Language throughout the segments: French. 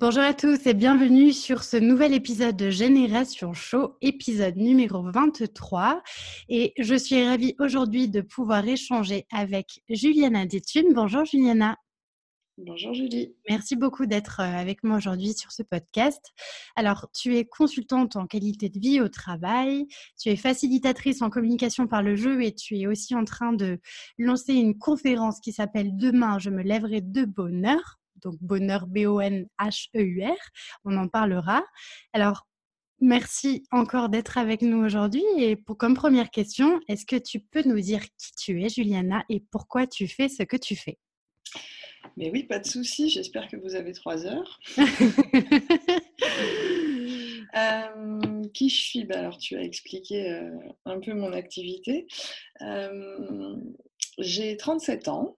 Bonjour à tous et bienvenue sur ce nouvel épisode de Génération Show, épisode numéro 23. Et je suis ravie aujourd'hui de pouvoir échanger avec Juliana Détune. Bonjour Juliana. Bonjour Julie. Merci beaucoup d'être euh, avec moi aujourd'hui sur ce podcast. Alors, tu es consultante en qualité de vie au travail, tu es facilitatrice en communication par le jeu et tu es aussi en train de lancer une conférence qui s'appelle Demain, je me lèverai de bonheur donc bonheur B-O-N-H-E-U-R. On en parlera. Alors, merci encore d'être avec nous aujourd'hui. Et pour, comme première question, est-ce que tu peux nous dire qui tu es, Juliana, et pourquoi tu fais ce que tu fais? Mais oui, pas de souci. J'espère que vous avez trois heures. Euh, qui je suis? Bah, Alors, tu as expliqué euh, un peu mon activité. Euh, j'ai 37 ans.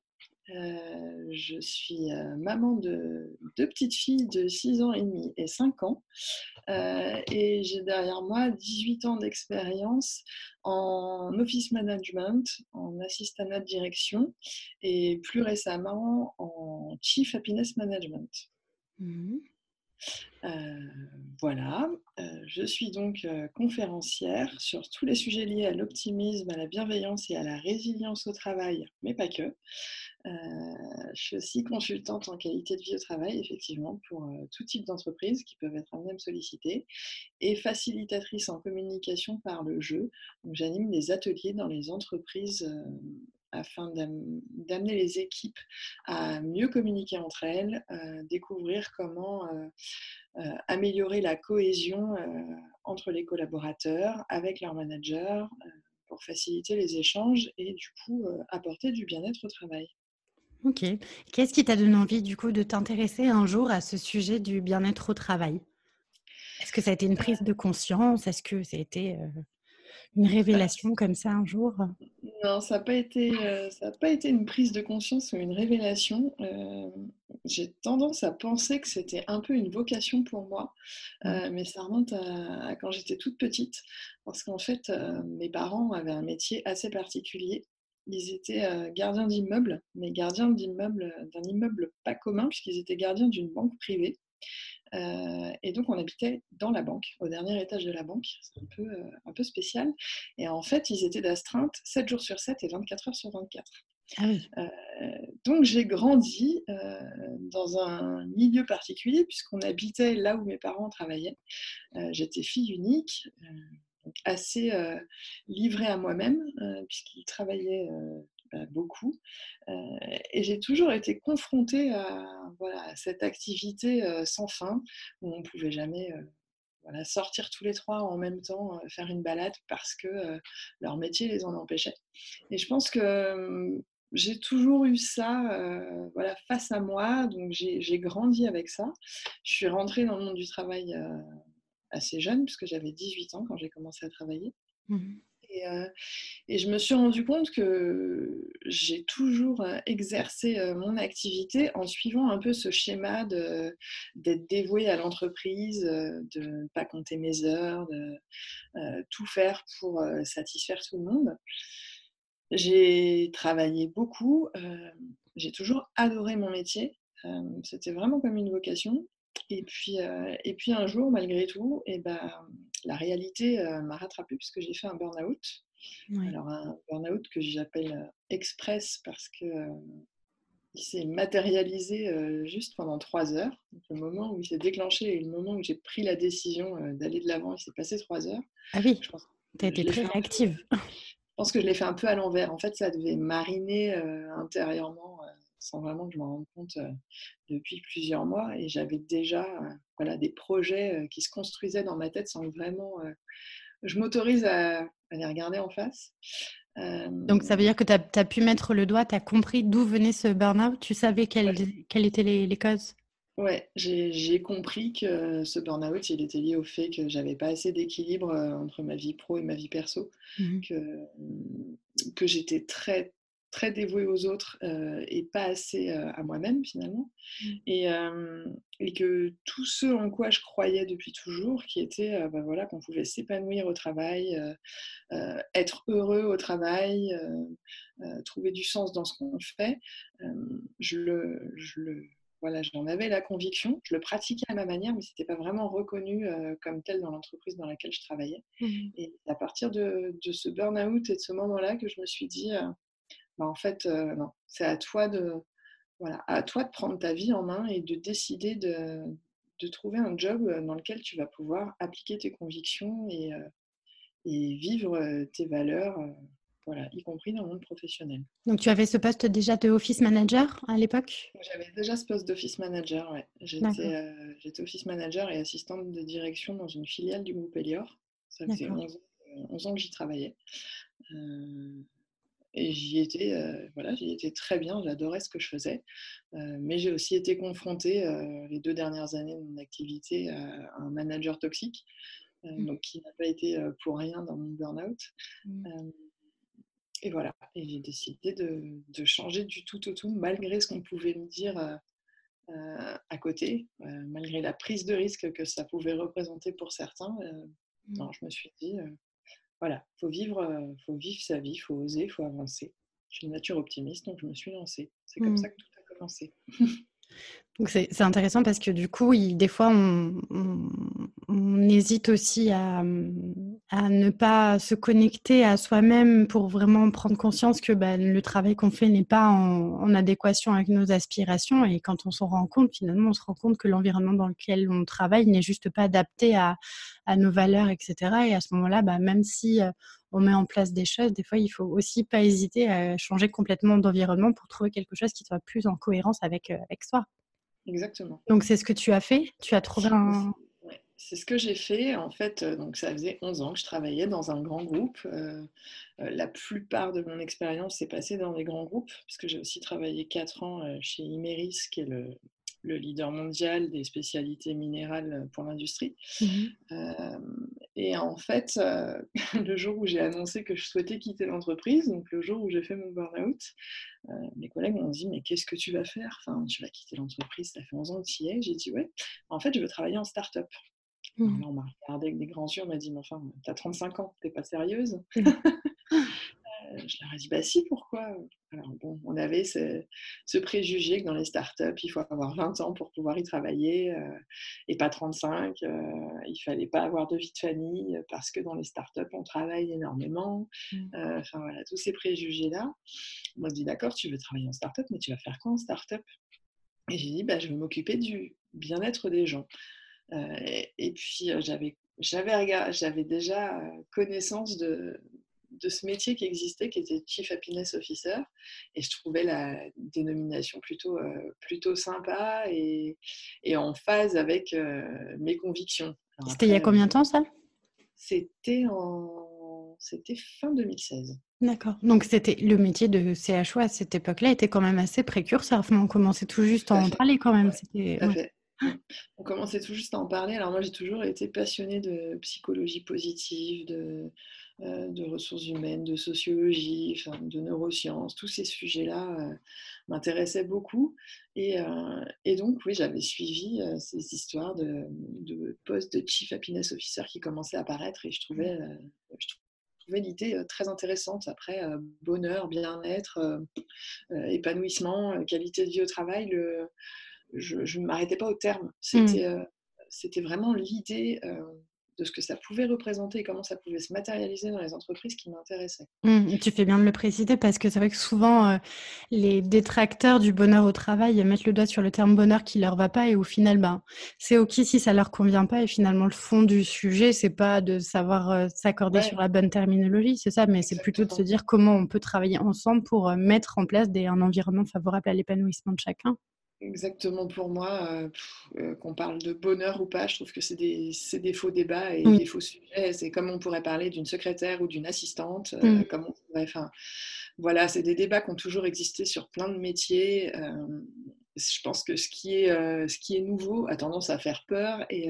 Euh, je suis euh, maman de deux petites filles de 6 ans et demi et 5 ans. Euh, et j'ai derrière moi 18 ans d'expérience en office management, en assistant de direction et plus récemment en chief happiness management. Mmh. Voilà, je suis donc conférencière sur tous les sujets liés à l'optimisme, à la bienveillance et à la résilience au travail, mais pas que. je suis aussi consultante en qualité de vie au travail, effectivement, pour tout type d'entreprises qui peuvent être amenées à me et facilitatrice en communication par le jeu. j'anime des ateliers dans les entreprises afin d'amener les équipes à mieux communiquer entre elles, découvrir comment améliorer la cohésion entre les collaborateurs, avec leurs managers, pour faciliter les échanges et du coup apporter du bien-être au travail. Ok. Qu'est-ce qui t'a donné envie du coup de t'intéresser un jour à ce sujet du bien-être au travail? Est-ce que ça a été une prise de conscience? Est-ce que ça a été une révélation comme ça un jour? Non, ça n'a pas, été, euh, pas été une prise de conscience ou une révélation. Euh, j'ai tendance à penser que c'était un peu une vocation pour moi, euh, mais ça remonte à, quand j'étais toute petite, parce qu'en fait, mes parents avaient un métier assez particulier. Ils étaient gardiens d'immeubles, mais gardiens d'immeubles, d'un immeuble pas commun, puisqu'ils étaient gardiens d'une banque privée. Euh, et donc, on habitait dans la banque, au dernier étage de la banque. C'est un peu, euh, un peu spécial. Et en fait, ils étaient d'astreinte 7 jours sur 7 et 24 heures sur 24. Ah euh, donc, j'ai grandi dans un milieu particulier, puisqu'on habitait là où mes parents travaillaient. J'étais fille unique. Donc assez livrée à moi-même, puisqu'ils travaillaient beaucoup. Euh, et j'ai toujours été confrontée à, voilà, cette activité euh, sans fin où on ne pouvait jamais euh, voilà, sortir tous les trois en même temps, faire une balade parce que leur métier les en empêchait. Et je pense que j'ai toujours eu ça voilà, face à moi, donc j'ai grandi avec ça. Je suis rentrée dans le monde du travail assez jeune, puisque j'avais 18 ans quand j'ai commencé à travailler. Mmh euh, et, je me suis rendu compte que j'ai toujours euh, exercé euh, mon activité en suivant un peu ce schéma d'être dévoué à l'entreprise, de ne pas compter mes heures, de tout faire pour satisfaire tout le monde. J'ai travaillé beaucoup, j'ai toujours adoré mon métier, c'était vraiment comme une vocation. Et puis, et puis un jour, malgré tout, et eh ben, la réalité m'a rattrapée puisque j'ai fait un burn-out. Alors un burn-out que j'appelle express parce que il s'est matérialisé juste pendant trois heures. le moment où il s'est déclenché et le moment où j'ai pris la décision d'aller de l'avant, il s'est passé trois heures. Ah oui, tu as été très réactive. pense que je l'ai fait un peu à l'envers. En fait, ça devait mariner intérieurement sans vraiment que je m'en rende compte depuis plusieurs mois. Et j'avais déjà voilà, des projets qui se construisaient dans ma tête sans vraiment. je m'autorise à, les regarder en face. Donc, ça veut dire que tu as, pu mettre le doigt, tu as compris d'où venait ce burn-out, tu savais quelles, étaient les, causes? Ouais, j'ai compris que ce burn-out, il était lié au fait que j'avais pas assez d'équilibre entre ma vie pro et ma vie perso, mmh que, que j'étais très très dévouée aux autres et pas assez à moi-même finalement. Mmh. Et, et, que tout ce en quoi je croyais depuis toujours, qui était bah, voilà, qu'on pouvait s'épanouir au travail, être heureux au travail, trouver du sens dans ce qu'on fait, je le, je le voilà, j'en avais la conviction, je le pratiquais à ma manière, mais ce n'était pas vraiment reconnu comme tel dans l'entreprise dans laquelle je travaillais. Mmh. Et à partir de, de ce burn-out et de ce moment-là que je me suis dit, bah, en fait, euh, non, c'est à toi de voilà, à toi de prendre ta vie en main et de décider de, de trouver un job euh, dans lequel tu vas pouvoir appliquer tes convictions et, euh, et vivre tes valeurs, voilà, y compris dans le monde professionnel. Donc tu avais ce poste déjà de office manager à l'époque? J'avais déjà ce poste d'office manager, ouais. J'étais, j'étais office manager et assistante de direction dans une filiale du groupe Elior. Ça faisait 11, ans que j'y travaillais. Et j'y étais, euh, voilà, j'y étais très bien, j'adorais ce que je faisais. Euh, mais j'ai aussi été confrontée euh, les deux dernières années de mon activité à un manager toxique, mmh. donc qui n'a pas été pour rien dans mon burn-out. Mmh. et voilà, et j'ai décidé de, de, changer du tout au tout, malgré ce qu'on pouvait me dire à côté, malgré la prise de risque que ça pouvait représenter pour certains. Mmh. Non, je me suis dit, voilà, faut vivre, euh, faut vivre sa vie, faut oser, faut avancer. Je suis une nature optimiste, donc je me suis lancée. C'est comme mmh. ça que tout a commencé. C'est intéressant parce que du coup, des fois, on, hésite aussi à, ne pas se connecter à soi-même pour vraiment prendre conscience que bah, le travail qu'on fait n'est pas en, adéquation avec nos aspirations. Et quand on s'en rend compte, finalement, on se rend compte que l'environnement dans lequel on travaille n'est juste pas adapté à, nos valeurs, etc. Et à ce moment-là, bah, même si euh, on met en place des choses, des fois, il faut aussi pas hésiter à changer complètement d'environnement pour trouver quelque chose qui soit plus en cohérence avec, euh, avec soi. Exactement. Donc, c'est ce que tu as fait? Tu as trouvé un... C'est ce que j'ai fait. En fait, euh, donc ça faisait 11 ans que je travaillais dans un grand groupe. Euh, la plupart de mon expérience s'est passée dans des grands groupes, puisque j'ai aussi travaillé 4 ans chez Imeris, qui est le, le leader mondial des spécialités minérales pour l'industrie. Mmh euh, et en fait, euh, le jour où j'ai annoncé que je souhaitais quitter l'entreprise, donc le jour où j'ai fait mon burn-out, euh, mes collègues m'ont dit Mais qu'est-ce que tu vas faire? Enfin, Tu vas quitter l'entreprise, ça fait 11 ans que tu y es. J'ai dit Ouais, en fait, je veux travailler en start-up. Mmh. on m'a regardé avec des grands yeux, on m'a dit Mais enfin, tu as 35 ans, t'es pas sérieuse mmh. je leur ai dit, bah si, pourquoi? Alors bon, on avait ce, préjugé que dans les startups, il faut avoir 20 ans pour pouvoir y travailler euh, et pas 35. Il euh, il fallait pas avoir de vie de famille parce que dans les startups, on travaille énormément. Mmh. Euh, enfin voilà, tous ces préjugés-là. On m'a dit, d'accord, tu veux travailler en startup, mais tu vas faire quoi en startup? Et j'ai dit, bah, je vais m'occuper du bien-être des gens. Et, et, puis j'avais j'avais déjà connaissance de, de ce métier qui existait, qui était Chief Happiness Officer. Et je trouvais la dénomination plutôt, euh, plutôt sympa et, en phase avec euh, mes convictions. C'était il y a combien de temps ça? C'était en... C'était fin 2016. D'accord. Donc c'était le métier de CHO à cette époque-là était quand même assez précurseur. on commençait tout juste à en parler quand même. On commençait tout juste à en parler. Alors moi j'ai toujours été passionnée de psychologie positive, de, euh, de ressources humaines, de sociologie, de neurosciences, tous ces sujets-là euh, m'intéressaient beaucoup. Euh, et, donc, oui, j'avais suivi ces histoires de, de postes de Chief Happiness Officer qui commençaient à apparaître et je trouvais, je trouvais l'idée très intéressante. Après, bonheur, bien-être, épanouissement, qualité de vie au travail, le, je ne m'arrêtais pas au terme. C'était, mmh. c'était vraiment l'idée de ce que ça pouvait représenter et comment ça pouvait se matérialiser dans les entreprises qui m'intéressaient. Mmh, tu fais bien de le préciser parce que c'est vrai que souvent, euh, les détracteurs du bonheur au travail mettent le doigt sur le terme bonheur qui leur va pas et au final, ben, c'est OK si ça leur convient pas et finalement, le fond du sujet, c'est pas de savoir euh, s'accorder sur la bonne terminologie, c'est ça, mais c'est plutôt de se dire comment on peut travailler ensemble pour euh, mettre en place des, un environnement favorable à l'épanouissement de chacun. Exactement pour moi, euh, euh, qu'on parle de bonheur ou pas, je trouve que c'est des, des, faux débats et des faux sujets. C'est comme on pourrait parler d'une secrétaire ou d'une assistante, euh, mm. comme on pourrait, voilà, c'est des débats qui ont toujours existé sur plein de métiers. je pense que ce qui, est, ce qui est nouveau a tendance à faire peur et,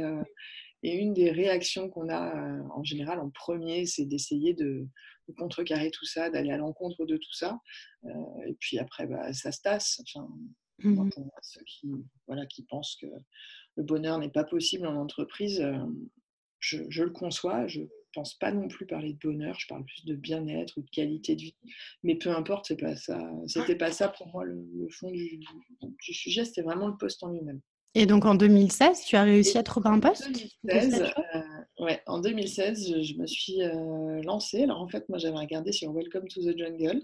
et une des réactions qu'on a en général en premier, c'est d'essayer de, contrecarrer tout ça, d'aller à l'encontre de tout ça. et puis après, bah, ça se tasse. Enfin, Mmh pour ceux qui, voilà, qui pensent que le bonheur n'est pas possible en entreprise, euh, je, le conçois. Je ne pense pas non plus parler de bonheur, je parle plus de bien-être ou de qualité de vie. Mais peu importe, c'est pas ça. C'était pas ça pour moi le, fond du, sujet, c'était vraiment le poste en lui-même. Et donc en 2016, tu as réussi à trouver un poste? 2016, euh, ouais, En 2016, je, me suis euh, lancée. Alors en fait, moi j'avais regardé sur Welcome to the Jungle,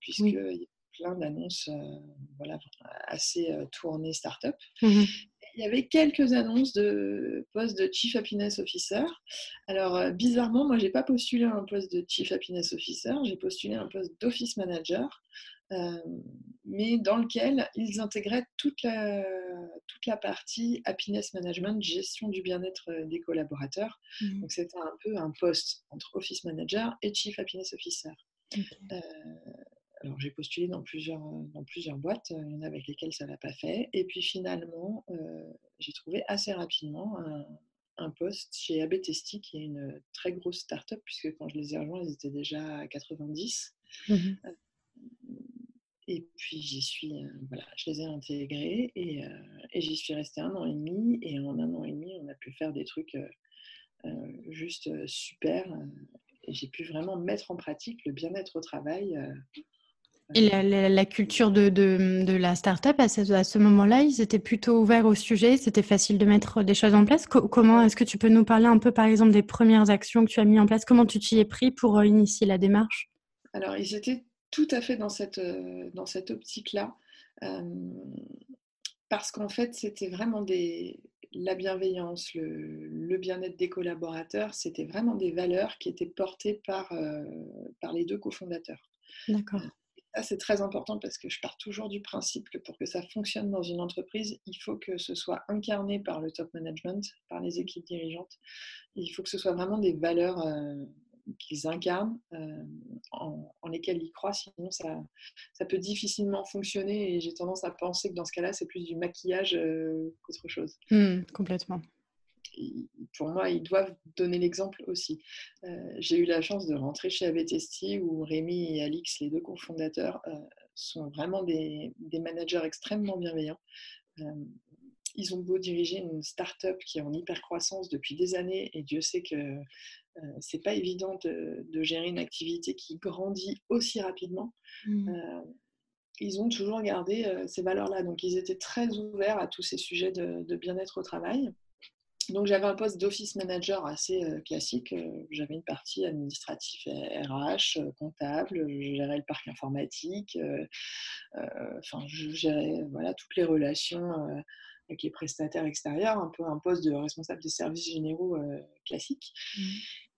puisque plein d'annonces euh, voilà, assez euh, tournées start-up. Mmh il y avait quelques annonces de poste de Chief Happiness Officer. Alors, euh, bizarrement, moi, je n'ai pas postulé un poste de Chief Happiness Officer, j'ai postulé un poste d'Office Manager, mais dans lequel ils intégraient toute la, toute la partie Happiness Management, gestion du bien-être des collaborateurs. Mmh Donc, c'était un peu un poste entre Office Manager et Chief Happiness Officer. Alors j'ai postulé dans plusieurs, euh, dans plusieurs boîtes, il y en a avec lesquelles ça ne l'a pas fait. Et puis finalement, euh, j'ai trouvé assez rapidement un, poste chez ABTST, qui est une très grosse start-up, puisque quand je les ai rejoints, ils étaient déjà à 90. Mmh euh, et puis j'y suis, voilà, je les ai intégrés et, et j'y suis restée un an et demi. Et en un an et demi, on a pu faire des trucs juste super. et j'ai pu vraiment mettre en pratique le bien-être au travail et la, culture de, de, de, la start-up, à ce, à ce moment-là, ils étaient plutôt ouverts au sujet, c'était facile de mettre des choses en place. comment est-ce que tu peux nous parler un peu, par exemple, des premières actions que tu as mis en place? Comment tu t'y es pris pour euh, initier la démarche? Alors, ils étaient tout à fait dans cette, euh, dans cette optique-là, euh, parce qu'en fait, c'était vraiment des, la bienveillance, le, le bien-être des collaborateurs, c'était vraiment des valeurs qui étaient portées par, par les deux cofondateurs. D'accord c'est très important parce que je pars toujours du principe que pour que ça fonctionne dans une entreprise, il faut que ce soit incarné par le top management, par les équipes dirigeantes. il faut que ce soit vraiment des valeurs euh, qu'ils incarnent, euh, en, lesquelles ils croient, sinon ça, peut difficilement fonctionner. Et j'ai tendance à penser que dans ce cas-là, c'est plus du maquillage euh, qu'autre chose. Mmh, complètement pour moi, ils doivent donner l'exemple aussi. Euh, j'ai eu la chance de rentrer chez Avetesti où Rémi et Alix, les deux cofondateurs, euh, sont vraiment des, managers extrêmement bienveillants. Euh, ils ont beau diriger une start-up qui est en hyper croissance depuis des années et Dieu sait que c'est pas évident de, gérer une activité qui grandit aussi rapidement. Mmh. ils ont toujours gardé ces valeurs-là. Donc, ils étaient très ouverts à tous ces sujets de bien-être au travail. Donc j'avais un poste d'office manager assez euh, classique. Euh, j'avais une partie administrative RH, euh, comptable, je gérais le parc informatique, enfin je gérais voilà, toutes les relations avec les prestataires extérieurs, un peu un poste de responsable des services généraux classique. Mmh.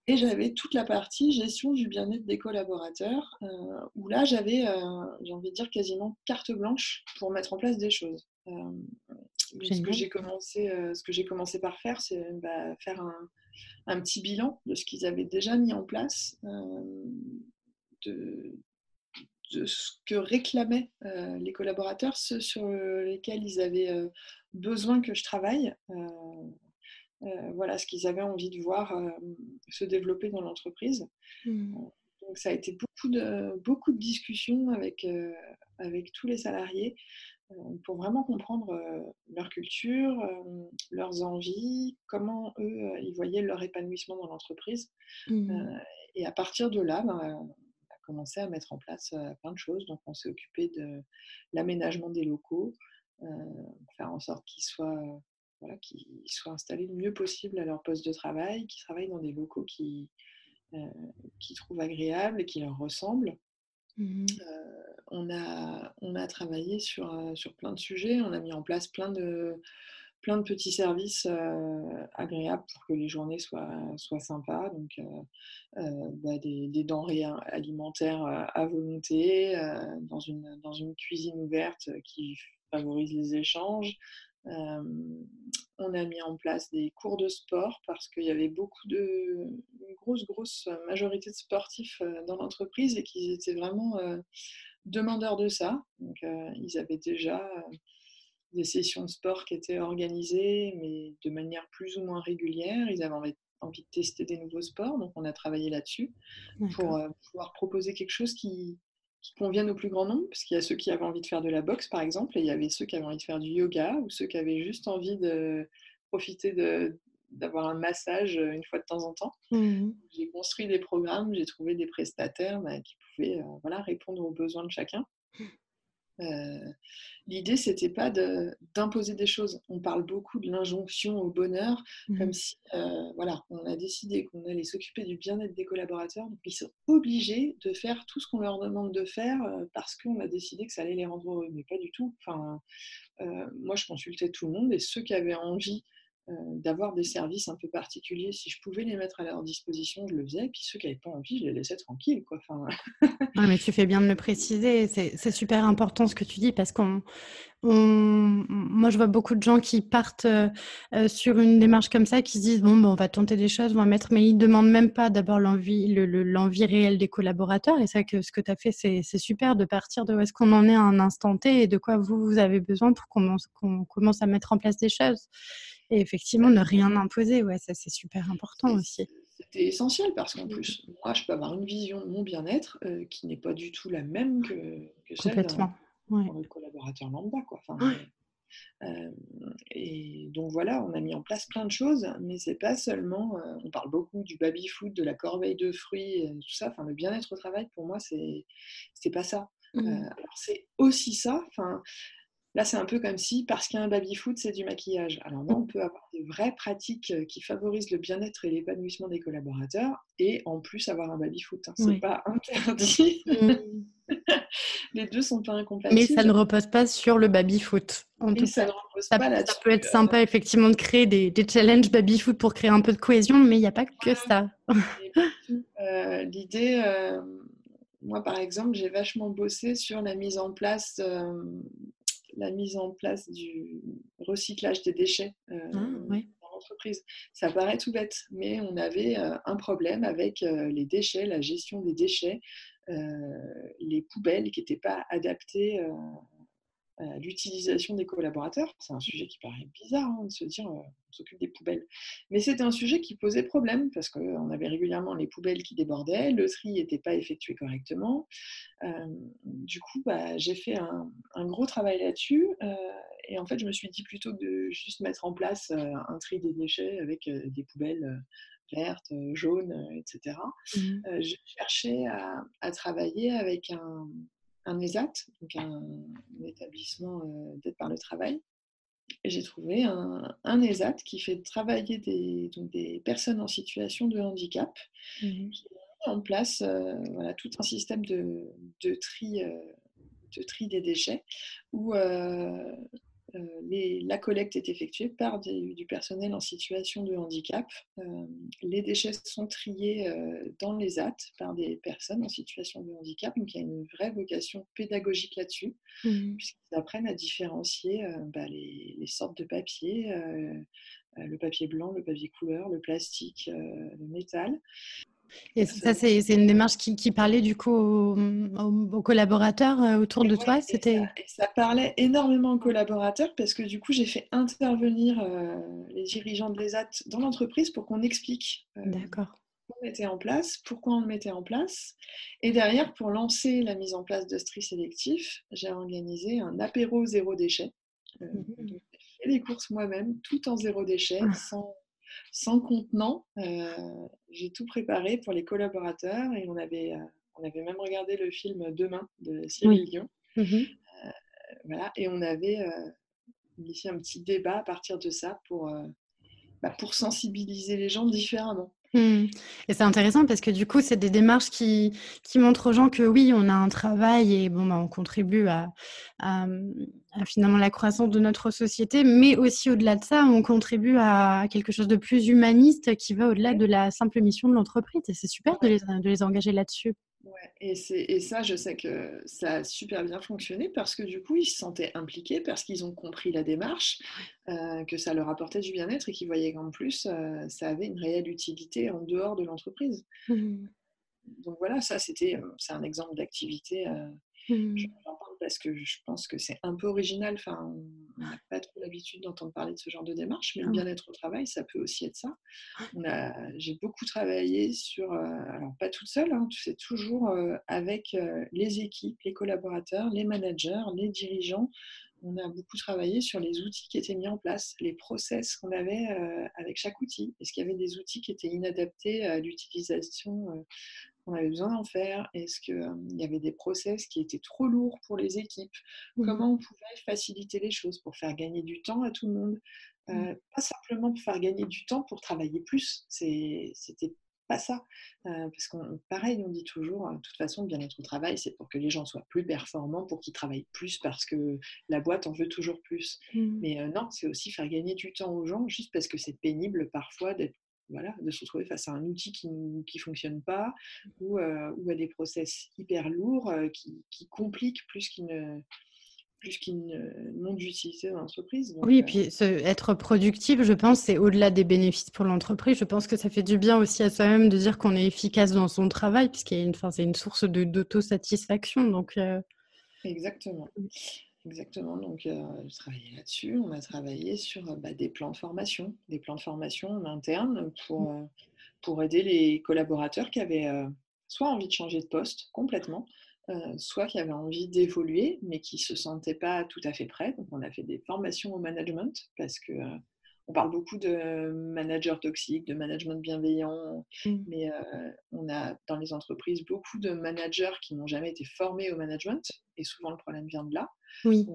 Et j'avais toute la partie gestion du bien-être des collaborateurs, où là j'avais, j'ai envie de dire, quasiment carte blanche pour mettre en place des choses ce que j'ai commencé, ce que j'ai commencé par faire, c'est bah, faire un, petit bilan de ce qu'ils avaient déjà mis en place, de, ce que réclamaient euh, les collaborateurs, ceux sur lesquels ils avaient besoin que je travaille. voilà ce qu'ils avaient envie de voir se développer dans l'entreprise. Mmh. Donc ça a été beaucoup de, beaucoup de discussions avec, avec tous les salariés pour vraiment comprendre euh, leur culture, euh, leurs envies, comment eux, ils voyaient leur épanouissement dans l'entreprise. Mmh. Et à partir de là, ben, on a commencé à mettre en place plein de choses. Donc, on s'est occupé de l'aménagement des locaux, faire en sorte qu'ils soient voilà, qu'ils soient installés le mieux possible à leur poste de travail, qu'ils travaillent dans des locaux qui, qu'ils trouvent agréables et qui leur ressemblent. Mmh on, a, travaillé sur, plein de sujets, on a mis en place plein de, petits services agréables pour que les journées soient, soient sympas. Donc, bah, des, denrées alimentaires à volonté, dans une cuisine ouverte qui favorise les échanges. On a mis en place des cours de sport parce qu'il y avait beaucoup de une grosse grosse majorité de sportifs dans l'entreprise et qu'ils étaient vraiment demandeurs de ça. Donc ils avaient déjà des sessions de sport qui étaient organisées, mais de manière plus ou moins régulière. Ils avaient envie, de tester des nouveaux sports, donc on a travaillé là-dessus pour pouvoir proposer quelque chose qui, convienne au plus grand nombre, parce qu'il y a ceux qui avaient envie de faire de la boxe, par exemple, et il y avait ceux qui avaient envie de faire du yoga, ou ceux qui avaient juste envie de profiter d'avoir un massage euh, une fois de temps en temps. Mmh j'ai construit des programmes, j'ai trouvé des prestataires bah, qui pouvaient euh, voilà, répondre aux besoins de chacun. Euh, l'idée, c'était pas d'imposer des choses. On parle beaucoup de l'injonction au bonheur, mmh comme si, euh, voilà, on a décidé qu'on allait s'occuper du bien-être des collaborateurs, donc ils sont obligés de faire tout ce qu'on leur demande de faire euh, parce qu'on a décidé que ça allait les rendre heureux. Mais pas du tout. Enfin, moi, je consultais tout le monde et ceux qui avaient envie d'avoir des services un peu particuliers. Si je pouvais les mettre à leur disposition, je le faisais. Puis ceux qui n'avaient pas envie, je les laissais tranquilles. Quoi. Enfin... mais tu fais bien de le préciser. C'est super important ce que tu dis parce qu'on. Moi, je vois beaucoup de gens qui partent euh, euh, sur une démarche comme ça, qui se disent bon, ben, on va tenter des choses, on va mettre, mais ils ne demandent même pas d'abord l'envie, l'envie réelle des collaborateurs. Et ça, que ce que tu as fait, c'est super de partir de où est-ce qu'on en est à un instant T et de quoi vous, vous avez besoin pour qu'on commence à mettre en place des choses. Et effectivement, ne rien imposer, ouais, ça c'est super important aussi. C'était essentiel parce qu'en plus, moi, je peux avoir une vision de mon bien-être euh, qui n'est pas du tout la même que, que celle d'un ouais. collaborateur lambda. Quoi. Enfin, euh, et donc voilà, on a mis en place plein de choses, mais c'est pas seulement. Euh, on parle beaucoup du baby food, de la corbeille de fruits, tout ça. Enfin, le bien-être au travail, pour moi, c'est c'est pas ça. Mmh. alors c'est aussi ça. Enfin, Là, c'est un peu comme si, parce qu'il y a un baby-foot, c'est du maquillage. Alors non, on peut avoir des vraies pratiques euh, qui favorisent le bien-être et l'épanouissement des collaborateurs et en plus avoir un baby-foot. Hein. C'est pas interdit. Mm. Les deux sont pas incompatibles. Mais ça ne repose pas sur le baby-foot. ça, ne repose pas ça peut être sympa, effectivement, de créer des, challenges baby-foot pour créer un peu de cohésion, mais il n'y a pas que ça. Euh, l'idée... Euh, moi, par exemple, j'ai vachement bossé sur la mise en place la mise en place du recyclage des déchets euh, ah, dans l'entreprise. Ça paraît tout bête, mais on avait euh, un problème avec euh, les déchets, la gestion des déchets, les poubelles qui n'étaient pas adaptées l'utilisation des collaborateurs. C'est un sujet qui paraît bizarre hein, de se dire euh, on s'occupe des poubelles. Mais c'était un sujet qui posait problème parce qu'on avait régulièrement les poubelles qui débordaient, le tri n'était pas effectué correctement. Euh, du coup, bah, j'ai fait un, gros travail là-dessus. Euh, et en fait, je me suis dit plutôt de juste mettre en place un tri des déchets avec des poubelles vertes, jaunes, etc. Mmh. je cherchais à travailler avec un, un ESAT, donc un, établissement euh, d'aide par le travail. Et j'ai trouvé un, un, ESAT qui fait travailler des, donc des personnes en situation de handicap, mmh qui a mis en place euh, voilà, tout un système de, de tri, euh, de tri des déchets où euh, la collecte est effectuée par du personnel en situation de handicap. Euh, les déchets sont triés euh, dans les AT par des personnes en situation de handicap. Donc il y a une vraie vocation pédagogique là-dessus, mmh. puisqu'ils apprennent à différencier bah, les, les, sortes de papier, le papier blanc, le papier couleur, le plastique, le métal. Et ça, c'est une démarche qui, parlait du coup aux, collaborateurs euh, autour de toi C'était ça, parlait énormément aux collaborateurs parce que du coup, j'ai fait intervenir euh, les dirigeants de l'ESAT dans l'entreprise pour qu'on explique euh, D'accord. on mettait en place, pourquoi on le mettait en place. Et derrière, pour lancer la mise en place de Stri sélectif, j'ai organisé un apéro zéro déchet. Mmh. J'ai fait les courses moi-même, tout en zéro déchet, ah. sans sans contenant. Euh, j'ai tout préparé pour les collaborateurs et on avait, euh, on avait même regardé le film Demain de Cyril Dion. Mmh euh, voilà, et on avait initié un petit débat à partir de ça pour, bah, pour sensibiliser les gens différemment. Mmh. Et c'est intéressant parce que du coup, c'est des démarches qui, montrent aux gens que oui, on a un travail et bon, bah, on contribue à, à, finalement la croissance de notre société, mais aussi au-delà de ça, on contribue à quelque chose de plus humaniste qui va au-delà de la simple mission de l'entreprise. Et c'est super de les, de les engager là-dessus. Ouais, et, et, ça, je sais que ça a super bien fonctionné parce que du coup, ils se sentaient impliqués, parce qu'ils ont compris la démarche, euh, que ça leur apportait du bien-être et qu'ils voyaient qu'en plus, euh, ça avait une réelle utilité en dehors de l'entreprise. Mmh. Donc voilà, ça, c'était, euh, c'est un exemple d'activité Mmh. J'en parle parce que je pense que c'est un peu original. Enfin, on n'a pas trop l'habitude d'entendre parler de ce genre de démarche, mais le bien-être au travail, ça peut aussi être ça. J'ai beaucoup travaillé sur, euh, alors pas toute seule, hein, c'est toujours euh, avec euh, les équipes, les collaborateurs, les managers, les dirigeants. On a beaucoup travaillé sur les outils qui étaient mis en place, les process qu'on avait avec chaque outil. Est-ce qu'il y avait des outils qui étaient inadaptés à l'utilisation on avait besoin d'en faire Est-ce qu'il y avait des process qui étaient trop lourds pour les équipes? Mmh. Comment on pouvait faciliter les choses pour faire gagner du temps à tout le monde? Mmh. Pas simplement pour faire gagner du temps pour travailler plus, c'était pas ça. parce qu'on, pareil, on dit toujours, de toute façon, bien-être au travail, c'est pour que les gens soient plus performants, pour qu'ils travaillent plus, parce que la boîte en veut toujours plus. Mmh. Mais non, c'est aussi faire gagner du temps aux gens, juste parce que c'est pénible parfois d'être voilà, de se retrouver face à un outil qui ne fonctionne pas ou, euh, ou, à des process hyper lourds euh, qui, qui, compliquent plus qu'ils ne plus qu'ils n'ont d'utilité dans l'entreprise. Oui, et euh, puis être productif, je pense, c'est au-delà des bénéfices pour l'entreprise. Je pense que ça fait du bien aussi à soi-même de dire qu'on est efficace dans son travail, puisqu'il y a une, c'est une source d'autosatisfaction. Donc, Exactement. Exactement, donc euh, je travaillais là-dessus. On a travaillé sur bah, des plans de formation, des plans de formation en interne pour, mmh. euh, pour aider les collaborateurs qui avaient soit envie de changer de poste complètement, soit qui avaient envie d'évoluer, mais qui ne se sentaient pas tout à fait prêts. Donc on a fait des formations au management parce que on parle beaucoup de managers toxiques, de management bienveillant, mmh. mais on a dans les entreprises beaucoup de managers qui n'ont jamais été formés au management, et souvent le problème vient de là. Oui.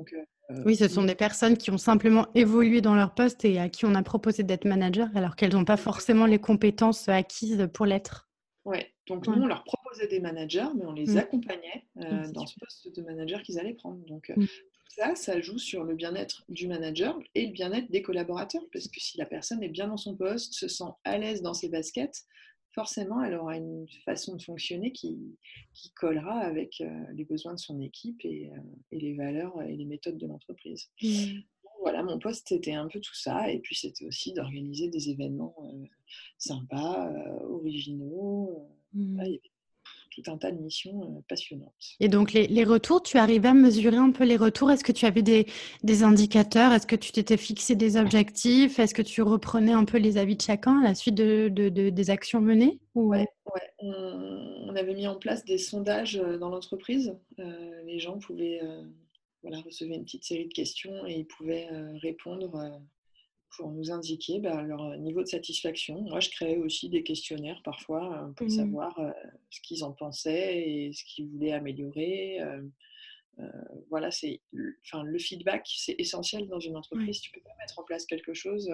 oui, ce sont des personnes qui ont simplement évolué dans leur poste et à qui on a proposé d'être manager, alors qu'elles n'ont pas forcément les compétences acquises pour l'être. Oui, donc nous, on leur proposait des managers, mais on les mmh. accompagnait dans ce poste de manager qu'ils allaient prendre. Donc, mmh ça, ça joue sur le bien-être du manager et le bien-être des collaborateurs. Parce que si la personne est bien dans son poste, se sent à l'aise dans ses baskets, forcément, elle aura une façon de fonctionner qui, qui collera avec euh, les besoins de son équipe et, euh, et, les valeurs et les méthodes de l'entreprise. Mmh. Voilà, mon poste, c'était un peu tout ça. Et puis, c'était aussi d'organiser des événements euh, sympas, originaux. Mmh tout un tas de missions euh, passionnantes. Et donc, les, retours, tu arrives à mesurer un peu les retours? Est-ce que tu avais des, des indicateurs? Est-ce que tu t'étais fixé des objectifs? Est-ce que tu reprenais un peu les avis de chacun à la suite de, des actions menées Oui, ouais, On, avait mis en place des sondages euh, dans l'entreprise. Euh, les gens pouvaient voilà, recevoir une petite série de questions et ils pouvaient répondre pour nous indiquer bah, leur niveau de satisfaction. Moi, je créais aussi des questionnaires parfois euh, pour mmh. savoir euh, ce qu'ils en pensaient et ce qu'ils voulaient améliorer. Euh, voilà, c'est, enfin, le feedback, c'est essentiel dans une entreprise. Tu peux pas mettre en place quelque chose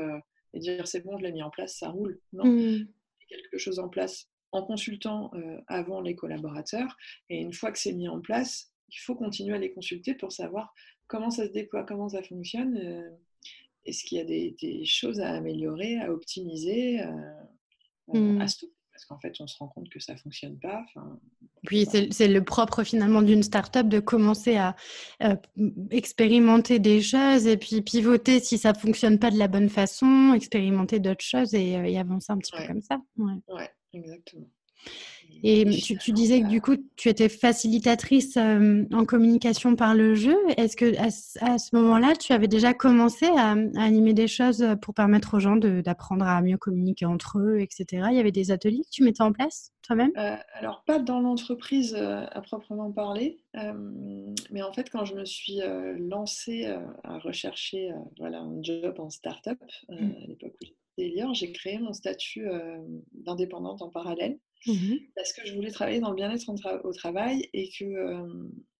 et dire c'est bon, je l'ai mis en place, ça roule. Non, mmh. quelque chose en place en consultant avant les collaborateurs et une fois que c'est mis en place, il faut continuer à les consulter pour savoir comment ça se déploie, comment ça fonctionne est-ce qu'il y a des, choses à améliorer, à optimiser, euh, euh, mmh. à stopper? Parce qu'en fait, on se rend compte que ça ne fonctionne pas. Puis c'est le propre finalement d'une start-up de commencer à expérimenter des choses et puis pivoter si ça ne fonctionne pas de la bonne façon, expérimenter d'autres choses et, euh, avancer un petit peu comme ça. Oui, ouais, exactement. Et tu, disais que du coup, tu étais facilitatrice euh, en communication par le jeu. Est-ce que à, ce moment-là, tu avais déjà commencé à, animer des choses pour permettre aux gens d'apprendre à mieux communiquer entre eux, etc. Il y avait des ateliers que tu mettais en place toi-même? Euh, Alors, pas dans l'entreprise euh, à proprement parler, mais en fait, quand je me suis lancée à rechercher voilà, un job en start-up, mmh. à l'époque où j'étais j'ai créé mon statut d'indépendante en parallèle. Mmh parce que je voulais travailler dans le bien-être au travail et que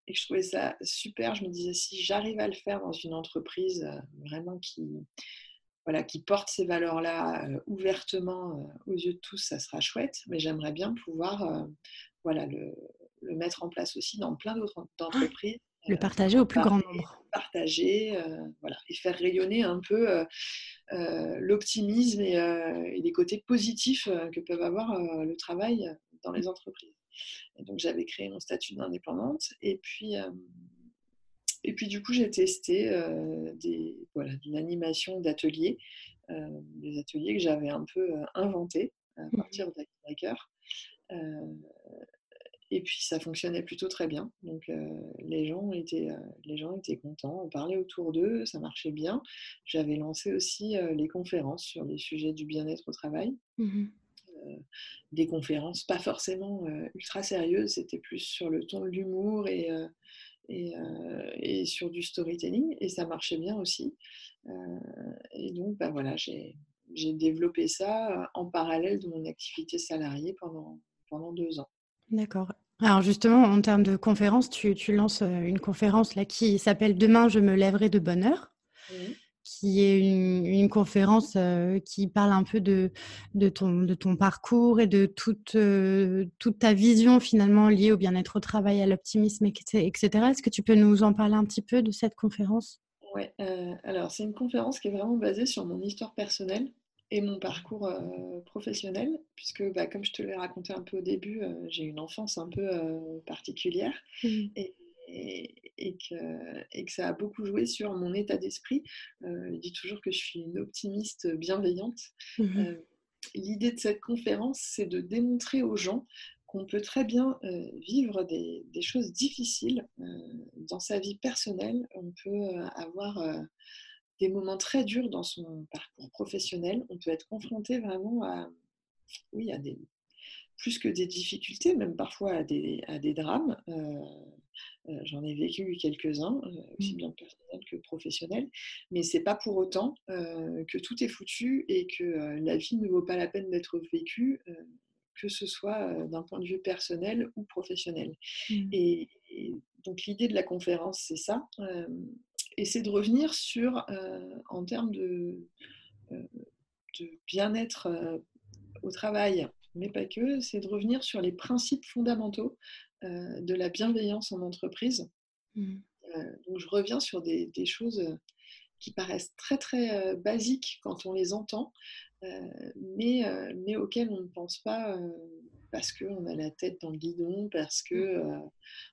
et que je trouvais ça super. Je me disais, si j'arrive à le faire dans une entreprise vraiment qui, voilà, qui porte ces valeurs-là ouvertement aux yeux de tous, ça sera chouette. Mais j'aimerais bien pouvoir voilà, le, le, mettre en place aussi dans plein d'autres ah, entreprises. Le partager au plus grand nombre. Partager, voilà, et faire rayonner un peu l'optimisme et, et, les côtés positifs que peuvent avoir le travail dans les entreprises. Et donc j'avais créé mon statut d'indépendante et puis et puis du coup j'ai testé des voilà une animation d'ateliers, des ateliers que j'avais un peu inventés à mmh partir d'Icebreaker. Et puis ça fonctionnait plutôt très bien. Donc les, gens étaient, les gens étaient contents, on parlait autour d'eux, ça marchait bien. J'avais lancé aussi les conférences sur les sujets du bien-être au travail. Mmh des conférences pas forcément ultra sérieuses, c'était plus sur le ton de l'humour et, et, sur du storytelling. Et ça marchait bien aussi. et donc bah, voilà, j'ai développé ça en parallèle de mon activité salariée pendant, pendant deux ans. D'accord. Alors justement, en termes de conférence, tu, lances euh, une conférence là qui s'appelle Demain, je me lèverai de bonne heure, qui est une, conférence euh, qui parle un peu de, de, ton, de ton parcours et de toute, euh, toute ta vision finalement liée au bien-être au travail, à l'optimisme, etc. Est-ce que tu peux nous en parler un petit peu de cette conférence? Oui, alors c'est une conférence qui est vraiment basée sur mon histoire personnelle et mon parcours euh, professionnel, puisque bah, comme je te l'ai raconté un peu au début, euh, j'ai une enfance un peu euh, particulière mmh. et, et, que, et, que, ça a beaucoup joué sur mon état d'esprit. je dis toujours que je suis une optimiste bienveillante. Mmh. L'idée de cette conférence, c'est de démontrer aux gens qu'on peut très bien vivre des, des, choses difficiles dans sa vie personnelle. On peut avoir des moments très durs dans son parcours professionnel. On peut être confronté vraiment à, oui, à des, plus que des difficultés, même parfois à des, à des drames. Euh, euh, j'en ai vécu quelques-uns, euh, aussi mmh. bien personnels que professionnels, mais c'est pas pour autant que tout est foutu et que la vie ne vaut pas la peine d'être vécue, que ce soit d'un point de vue personnel ou professionnel. Mmh. Et, et, donc l'idée de la conférence, c'est ça et c'est de revenir sur, euh, en termes de, euh, bien-être euh, au travail, mais pas que, c'est de revenir sur les principes fondamentaux de la bienveillance en entreprise. Mmh. donc je reviens sur des, choses qui paraissent très très basiques quand on les entend, mais, mais auxquelles on ne pense pas parce qu'on a la tête dans le guidon, parce que mmh.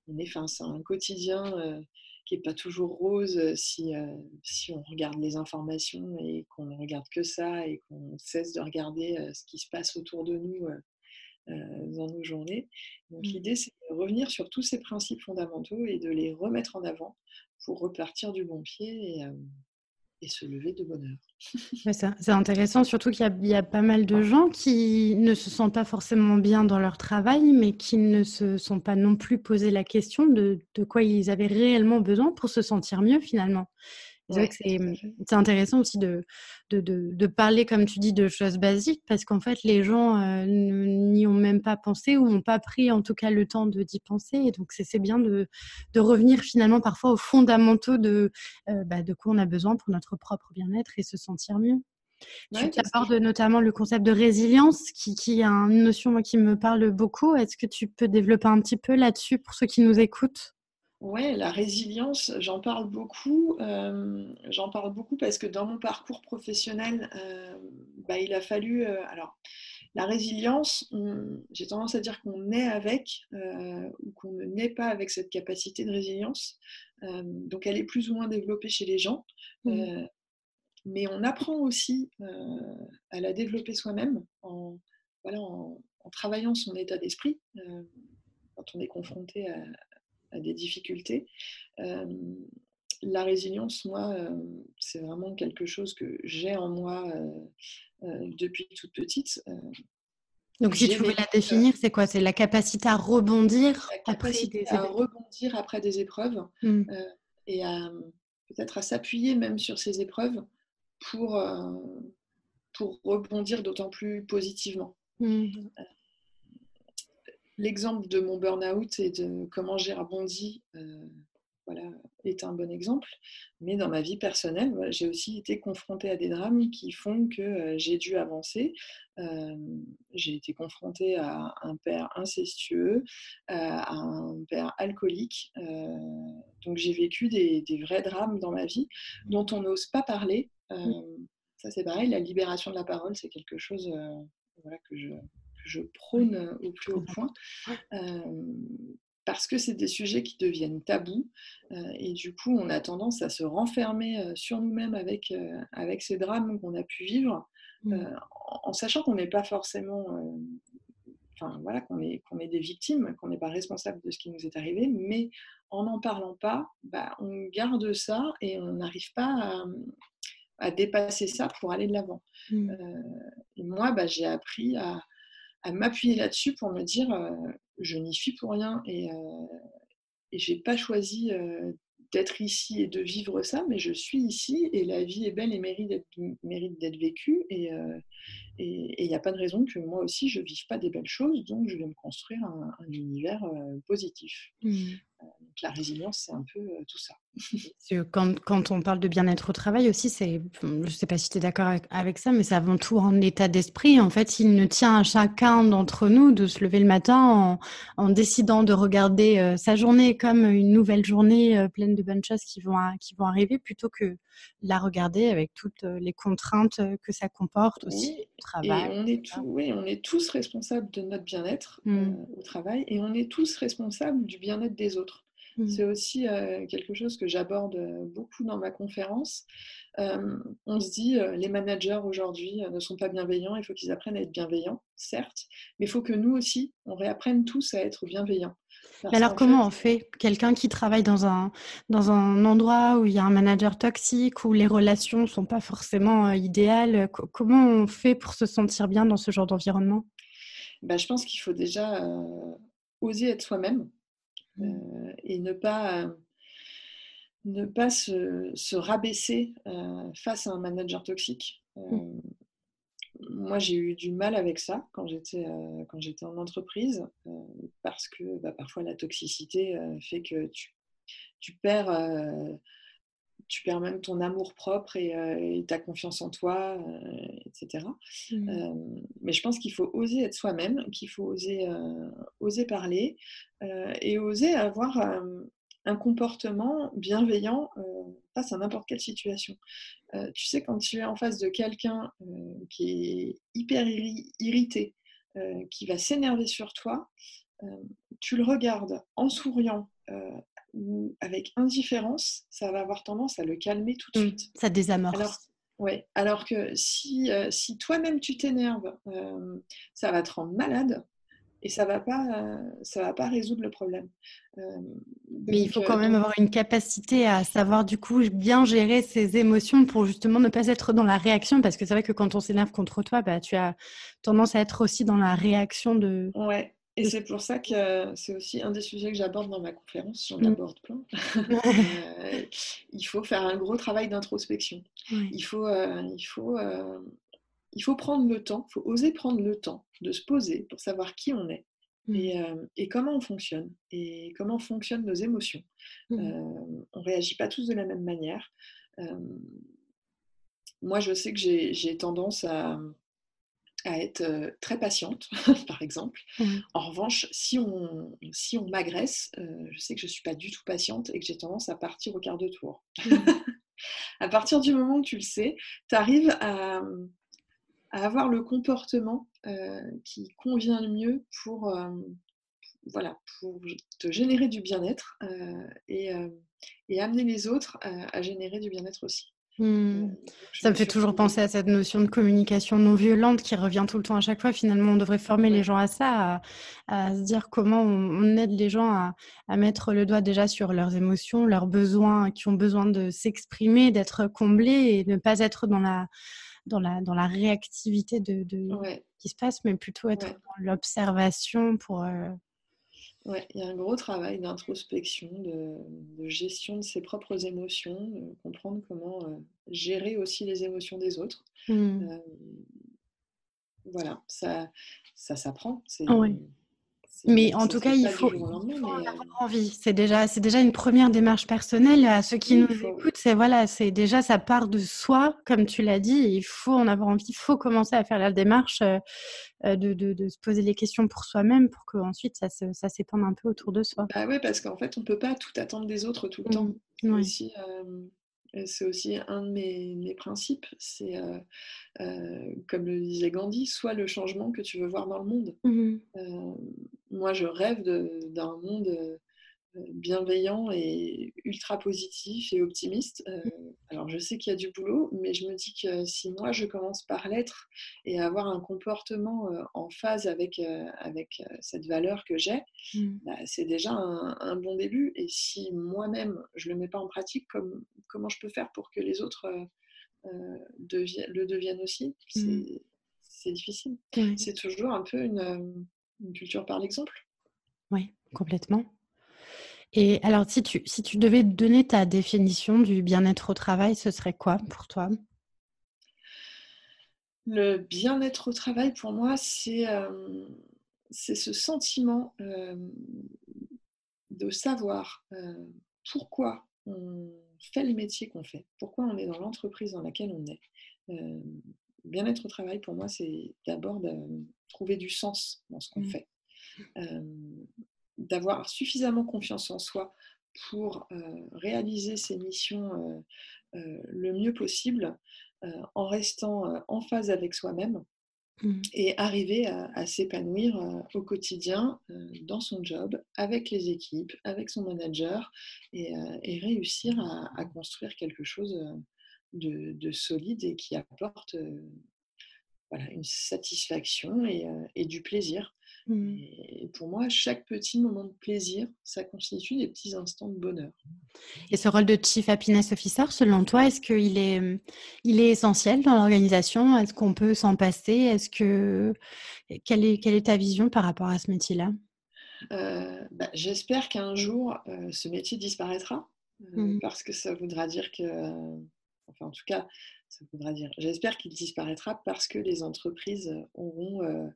on est, un quotidien qui n'est pas toujours rose euh, si, euh, si on regarde les informations et qu'on ne regarde que ça et qu'on cesse de regarder euh, ce qui se passe autour de nous dans nos journées. Donc mmh. l'idée, c'est de revenir sur tous ces principes fondamentaux et de les remettre en avant pour repartir du bon pied et, et se lever de bonheur. c'est intéressant, surtout qu'il y, a pas mal de gens qui ne se sentent pas forcément bien dans leur travail, mais qui ne se sont pas non plus posé la question de, de quoi ils avaient réellement besoin pour se sentir mieux finalement. C'est intéressant aussi de, de, de, parler, comme tu dis, de choses basiques parce qu'en fait, les gens euh, n'y ont même pas pensé ou n'ont pas pris en tout cas le temps d'y penser. Et donc, c'est bien de, de, revenir finalement parfois aux fondamentaux de, euh, bah, de quoi on a besoin pour notre propre bien-être et se sentir mieux. tu abordes notamment le concept de résilience qui, qui est une notion qui me parle beaucoup. Est-ce que tu peux développer un petit peu là-dessus pour ceux qui nous écoutent? Ouais, la résilience, j'en parle beaucoup. Euh, j'en parle beaucoup parce que dans mon parcours professionnel, euh, bah, il a fallu. Euh, alors, la résilience, j'ai tendance à dire qu'on naît avec ou qu'on ne naît pas avec cette capacité de résilience. donc, elle est plus ou moins développée chez les gens. Mmh. mais on apprend aussi à la développer soi-même en, voilà, en, en, travaillant son état d'esprit quand on est confronté à, à des difficultés. Euh, la résilience, moi, euh, c'est vraiment quelque chose que j'ai en moi depuis toute petite. Donc, si tu veux la définir, c'est quoi? C'est la capacité à rebondir après des à rebondir après des épreuves mmh. et à peut-être à s'appuyer même sur ces épreuves pour, pour rebondir d'autant plus positivement. Mmh l'exemple de mon burn-out et de comment j'ai rebondi voilà, est un bon exemple. Mais dans ma vie personnelle, j'ai aussi été confrontée à des drames qui font que euh, j'ai dû avancer. Euh, j'ai été confrontée à un père incestueux, euh, à un père alcoolique. donc j'ai vécu des, vrais drames dans ma vie dont on n'ose pas parler. ça c'est pareil, la libération de la parole, c'est quelque chose voilà, que je, je prône au plus haut point parce que c'est des sujets qui deviennent tabous euh, et du coup on a tendance à se renfermer euh, sur nous-mêmes avec, euh, avec ces drames qu'on a pu vivre mmh. en, sachant qu'on n'est pas forcément enfin voilà qu'on est, est des victimes, qu'on n'est pas responsable de ce qui nous est arrivé, mais en n'en parlant pas, bah, on garde ça et on n'arrive pas à, dépasser ça pour aller de l'avant. Mmh. et moi, bah, j'ai appris à, à m'appuyer là-dessus pour me dire je n'y suis pour rien et, et j'ai pas choisi d'être ici et de vivre ça, mais je suis ici et la vie est belle et mérite d'être vécue. Et il n'y a pas de raison que moi aussi je ne vive pas des belles choses, donc je vais me construire un, univers positif. Mmh la résilience, c'est un peu tout ça. Quand, quand, on parle de bien-être au travail aussi, c'est, je ne sais pas si tu es d'accord avec, ça, mais c'est avant tout en état d'esprit. En fait, il ne tient à chacun d'entre nous de se lever le matin en, décidant de regarder sa journée comme une nouvelle journée pleine de bonnes choses qui vont, qui vont arriver, plutôt que la regarder avec toutes les contraintes que ça comporte aussi au travail. on est, oui, on est tous responsables de notre bien-être mmh. au travail et on est tous responsables du bien-être des autres. Mmh. C'est aussi quelque chose que j'aborde beaucoup dans ma conférence. On se dit, les managers aujourd'hui ne sont pas bienveillants, il faut qu'ils apprennent à être bienveillants, certes, mais il faut que nous aussi, on réapprenne tous à être bienveillants. alors comment on fait? Quelqu'un qui travaille dans un, dans un endroit où il y a un manager toxique, où les relations ne sont pas forcément idéales, comment on fait pour se sentir bien dans ce genre d'environnement? Bah, Je pense qu'il faut déjà oser être soi-même. Mmh. Euh, et ne pas, ne pas se, rabaisser euh, face à un manager toxique. Euh, moi, j'ai eu du mal avec ça quand j'étais quand j'étais en entreprise parce que bah, parfois la toxicité fait que tu, tu perds tu perds même ton amour propre et, ta confiance en toi, etc. Mmh. mais je pense qu'il faut oser être soi-même, qu'il faut oser, oser parler et oser avoir un comportement bienveillant face à n'importe quelle situation. tu sais, quand tu es en face de quelqu'un qui est hyper irrité, qui va s'énerver sur toi, tu le regardes en souriant, ou avec indifférence, ça va avoir tendance à le calmer tout de mmh, suite. Ça désamorce. Alors, ouais, alors que si, euh, si toi-même tu t'énerves, euh, ça va te rendre malade et ça va pas, ça va pas résoudre le problème. Euh, Mais il faut quand même avoir une capacité à savoir du coup bien gérer ses émotions pour justement ne pas être dans la réaction parce que c'est vrai que quand on s'énerve contre toi, bah, tu as tendance à être aussi dans la réaction de. Ouais. Et c'est pour ça que c'est aussi un des sujets que j'aborde dans ma conférence, j'en mmh. aborde plein. Euh, il faut faire un gros travail d'introspection. Il, faut, euh, il, faut, euh, il faut prendre le temps, il faut oser prendre le temps de se poser pour savoir qui on est mmh. et, et, comment on fonctionne et comment fonctionnent nos émotions. Mmh. on ne réagit pas tous de la même manière. moi, je sais que j'ai tendance à à être très patiente, par exemple. En revanche, si on, si on m'agresse, je sais que je ne suis pas du tout patiente et que j'ai tendance à partir au quart de tour. à partir du moment où tu le sais, tu arrives à, à, avoir le comportement qui convient le mieux pour, voilà, pour te générer du bien-être et, et, amener les autres à générer du bien-être aussi. Mmh. Ça me fait toujours penser à cette notion de communication non violente qui revient tout le temps à chaque fois. Finalement, on devrait former les gens à ça, à, se dire comment on, aide les gens à, mettre le doigt déjà sur leurs émotions, leurs besoins, qui ont besoin de s'exprimer, d'être comblés et ne pas être dans la, dans la, dans la réactivité de, de qui se passe, mais plutôt être dans l'observation pour, euh, Ouais, il y a un gros travail d'introspection, de, gestion de ses propres émotions, de comprendre comment euh, gérer aussi les émotions des autres. Mmh. Euh, voilà, ça, ça s'apprend. Mais en tout cas, il faut, avoir envie. C'est déjà, c'est déjà une première démarche personnelle. À ceux qui nous écoutent, c'est voilà, c'est déjà ça part de soi, comme tu l'as dit. Il faut en avoir envie. Il faut commencer à faire la démarche de, de, de, se poser les questions pour soi-même, pour qu'ensuite ça, ça s'étende un peu autour de soi. Bah oui, parce qu'en fait, on peut pas tout attendre des autres tout le temps. Mmh. Aussi, c'est aussi un de mes, principes, c'est euh, euh, comme le disait Gandhi, soit le changement que tu veux voir dans le monde. Mmh euh, moi, je rêve d'un monde bienveillant et ultra positif et optimiste. Euh, alors je sais qu'il y a du boulot, mais je me dis que si moi je commence par l'être et avoir un comportement euh, en phase avec, euh, avec cette valeur que j'ai, mmh. bah, c'est déjà un, bon début. Et si moi-même je ne le mets pas en pratique, comme, comment je peux faire pour que les autres le deviennent aussi? Mmh. C'est difficile. C'est toujours un peu une culture par l'exemple. Oui, complètement. Et alors, si tu, si tu devais donner ta définition du bien-être au travail, ce serait quoi pour toi? Le bien-être au travail, pour moi, c'est euh, ce sentiment euh, de savoir euh, pourquoi on fait le métier qu'on fait, pourquoi on est dans l'entreprise dans laquelle on est. bien-être au travail, pour moi, c'est d'abord de trouver du sens dans ce qu'on mmh. fait d'avoir suffisamment confiance en soi pour euh, réaliser ses missions euh, euh, le mieux possible en restant en phase avec soi-même mmh. et arriver à, s'épanouir au quotidien dans son job, avec les équipes, avec son manager et, réussir à, construire quelque chose de, solide et qui apporte une satisfaction et du plaisir. Mmh. Et pour moi, chaque petit moment de plaisir, ça constitue des petits instants de bonheur. Et ce rôle de Chief Happiness Officer, selon toi, est-ce qu'il est, il est essentiel dans l'organisation? Est-ce qu'on peut s'en passer? Est-ce que quelle est, quelle est ta vision par rapport à ce métier-là? Euh, bah, J'espère qu'un jour, euh, ce métier disparaîtra, euh, mmh. parce que ça voudra dire que, enfin en tout cas, ça voudra dire. J'espère qu'il disparaîtra parce que les entreprises auront euh,